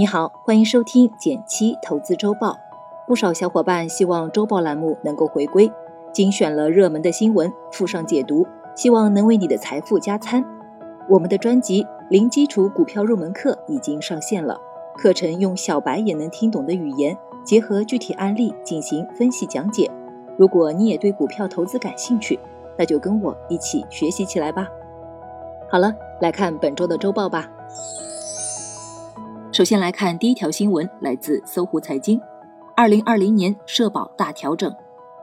你好，欢迎收听减七投资周报。不少小伙伴希望周报栏目能够回归，精选了热门的新闻，附上解读，希望能为你的财富加餐。我们的专辑《零基础股票入门课》已经上线了，课程用小白也能听懂的语言，结合具体案例进行分析讲解。如果你也对股票投资感兴趣，那就跟我一起学习起来吧。好了，来看本周的周报吧。首先来看第一条新闻，来自搜狐财经。二零二零年社保大调整。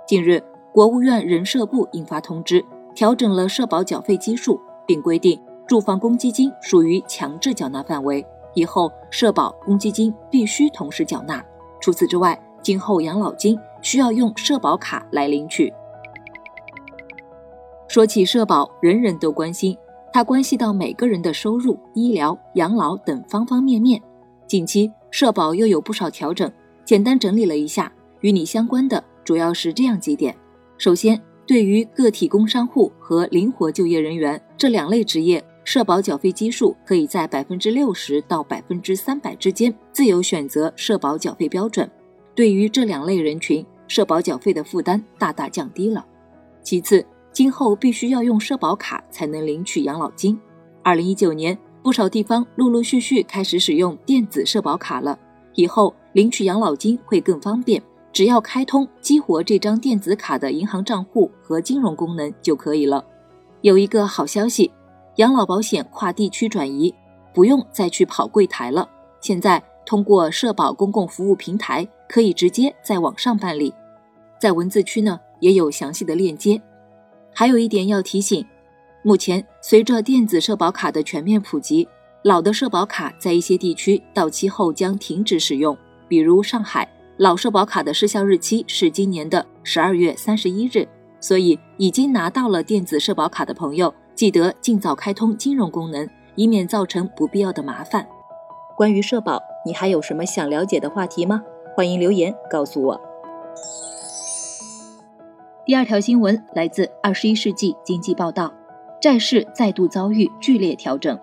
近日，国务院人社部印发通知，调整了社保缴费基数，并规定住房公积金属于强制缴纳范围，以后社保、公积金必须同时缴纳。除此之外，今后养老金需要用社保卡来领取。说起社保，人人都关心，它关系到每个人的收入、医疗、养老等方方面面。近期社保又有不少调整，简单整理了一下，与你相关的主要是这样几点：首先，对于个体工商户和灵活就业人员这两类职业，社保缴费基数可以在百分之六十到百分之三百之间自由选择社保缴费标准。对于这两类人群，社保缴费的负担大大降低了。其次，今后必须要用社保卡才能领取养老金。二零一九年。不少地方陆陆续续开始使用电子社保卡了，以后领取养老金会更方便，只要开通激活这张电子卡的银行账户和金融功能就可以了。有一个好消息，养老保险跨地区转移不用再去跑柜台了，现在通过社保公共服务平台可以直接在网上办理，在文字区呢也有详细的链接。还有一点要提醒。目前，随着电子社保卡的全面普及，老的社保卡在一些地区到期后将停止使用。比如上海，老社保卡的失效日期是今年的十二月三十一日。所以，已经拿到了电子社保卡的朋友，记得尽早开通金融功能，以免造成不必要的麻烦。关于社保，你还有什么想了解的话题吗？欢迎留言告诉我。第二条新闻来自《二十一世纪经济报道》。债市再度遭遇剧烈调整。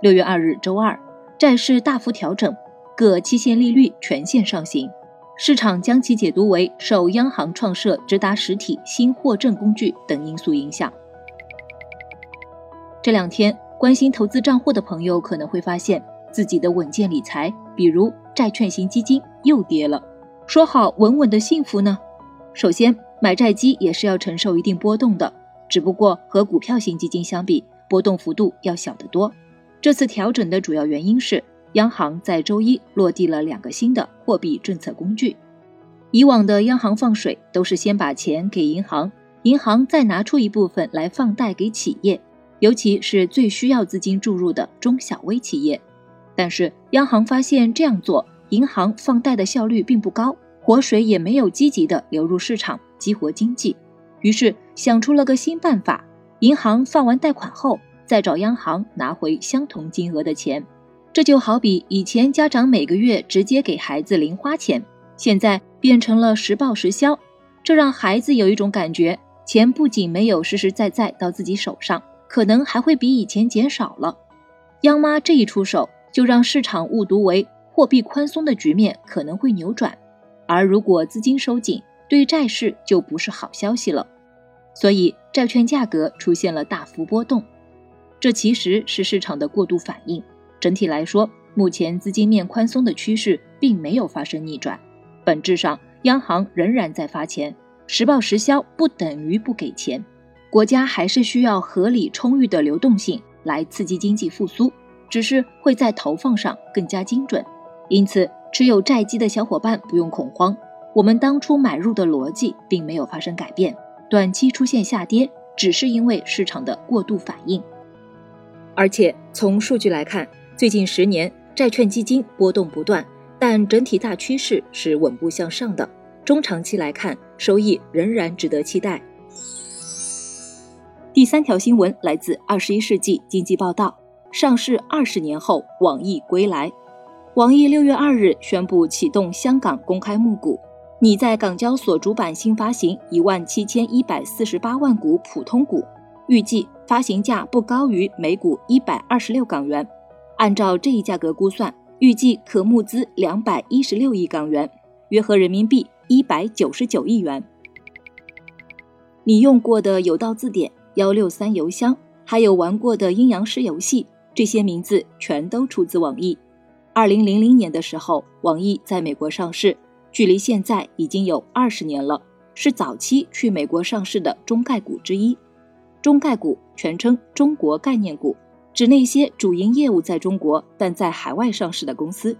六月二日周二，债市大幅调整，各期限利率全线上行。市场将其解读为受央行创设直达实体新货证工具等因素影响。这两天，关心投资账户的朋友可能会发现自己的稳健理财，比如债券型基金又跌了。说好稳稳的幸福呢？首先，买债基也是要承受一定波动的。只不过和股票型基金相比，波动幅度要小得多。这次调整的主要原因是，央行在周一落地了两个新的货币政策工具。以往的央行放水都是先把钱给银行，银行再拿出一部分来放贷给企业，尤其是最需要资金注入的中小微企业。但是央行发现这样做，银行放贷的效率并不高，活水也没有积极的流入市场，激活经济。于是想出了个新办法，银行放完贷款后，再找央行拿回相同金额的钱。这就好比以前家长每个月直接给孩子零花钱，现在变成了实报实销，这让孩子有一种感觉，钱不仅没有实实在在到自己手上，可能还会比以前减少了。央妈这一出手，就让市场误读为货币宽松的局面可能会扭转，而如果资金收紧，对债市就不是好消息了。所以债券价格出现了大幅波动，这其实是市场的过度反应。整体来说，目前资金面宽松的趋势并没有发生逆转，本质上央行仍然在发钱，实报实销不等于不给钱，国家还是需要合理充裕的流动性来刺激经济复苏，只是会在投放上更加精准。因此，持有债基的小伙伴不用恐慌，我们当初买入的逻辑并没有发生改变。短期出现下跌，只是因为市场的过度反应。而且从数据来看，最近十年债券基金波动不断，但整体大趋势是稳步向上的。中长期来看，收益仍然值得期待。第三条新闻来自《二十一世纪经济报道》，上市二十年后，网易归来。网易六月二日宣布启动香港公开募股。拟在港交所主板新发行一万七千一百四十八万股普通股，预计发行价不高于每股一百二十六港元。按照这一价格估算，预计可募资两百一十六亿港元，约合人民币一百九十九亿元。你用过的有道字典、幺六三邮箱，还有玩过的阴阳师游戏，这些名字全都出自网易。二零零零年的时候，网易在美国上市，距离现在已经有二十年了，是早期去美国上市的中概股之一。中概股全称中国概念股，指那些主营业务在中国但在海外上市的公司。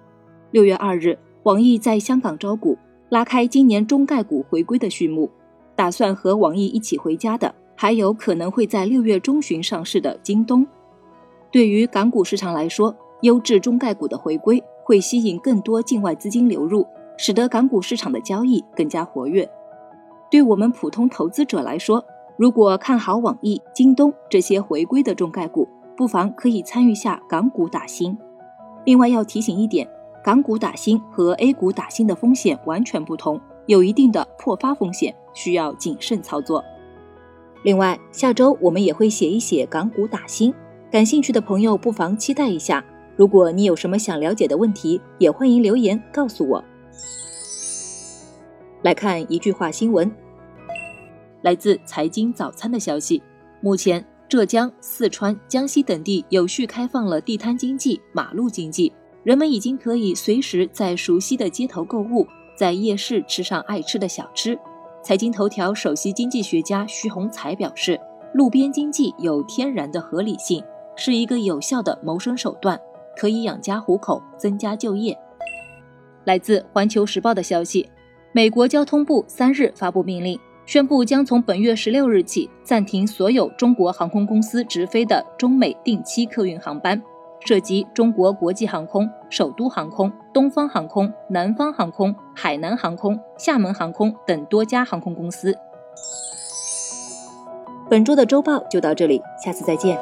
六月二日，网易在香港招股，拉开今年中概股回归的序幕。打算和网易一起回家的，还有可能会在六月中旬上市的京东。对于港股市场来说，优质中概股的回归会吸引更多境外资金流入，使得港股市场的交易更加活跃。对我们普通投资者来说，如果看好网易、京东这些回归的中概股，不妨可以参与下港股打新。另外要提醒一点，港股打新和 A 股打新的风险完全不同。有一定的破发风险，需要谨慎操作。另外，下周我们也会写一写港股打新，感兴趣的朋友不妨期待一下。如果你有什么想了解的问题，也欢迎留言告诉我。来看一句话新闻，来自财经早餐的消息：目前，浙江、四川、江西等地有序开放了地摊经济、马路经济，人们已经可以随时在熟悉的街头购物。在夜市吃上爱吃的小吃。财经头条首席经济学家徐洪才表示，路边经济有天然的合理性，是一个有效的谋生手段，可以养家糊口，增加就业。来自环球时报的消息，美国交通部三日发布命令，宣布将从本月十六日起暂停所有中国航空公司直飞的中美定期客运航班。涉及中国国际航空、首都航空、东方航空、南方航空、海南航空、厦门航空等多家航空公司。本周的周报就到这里，下次再见。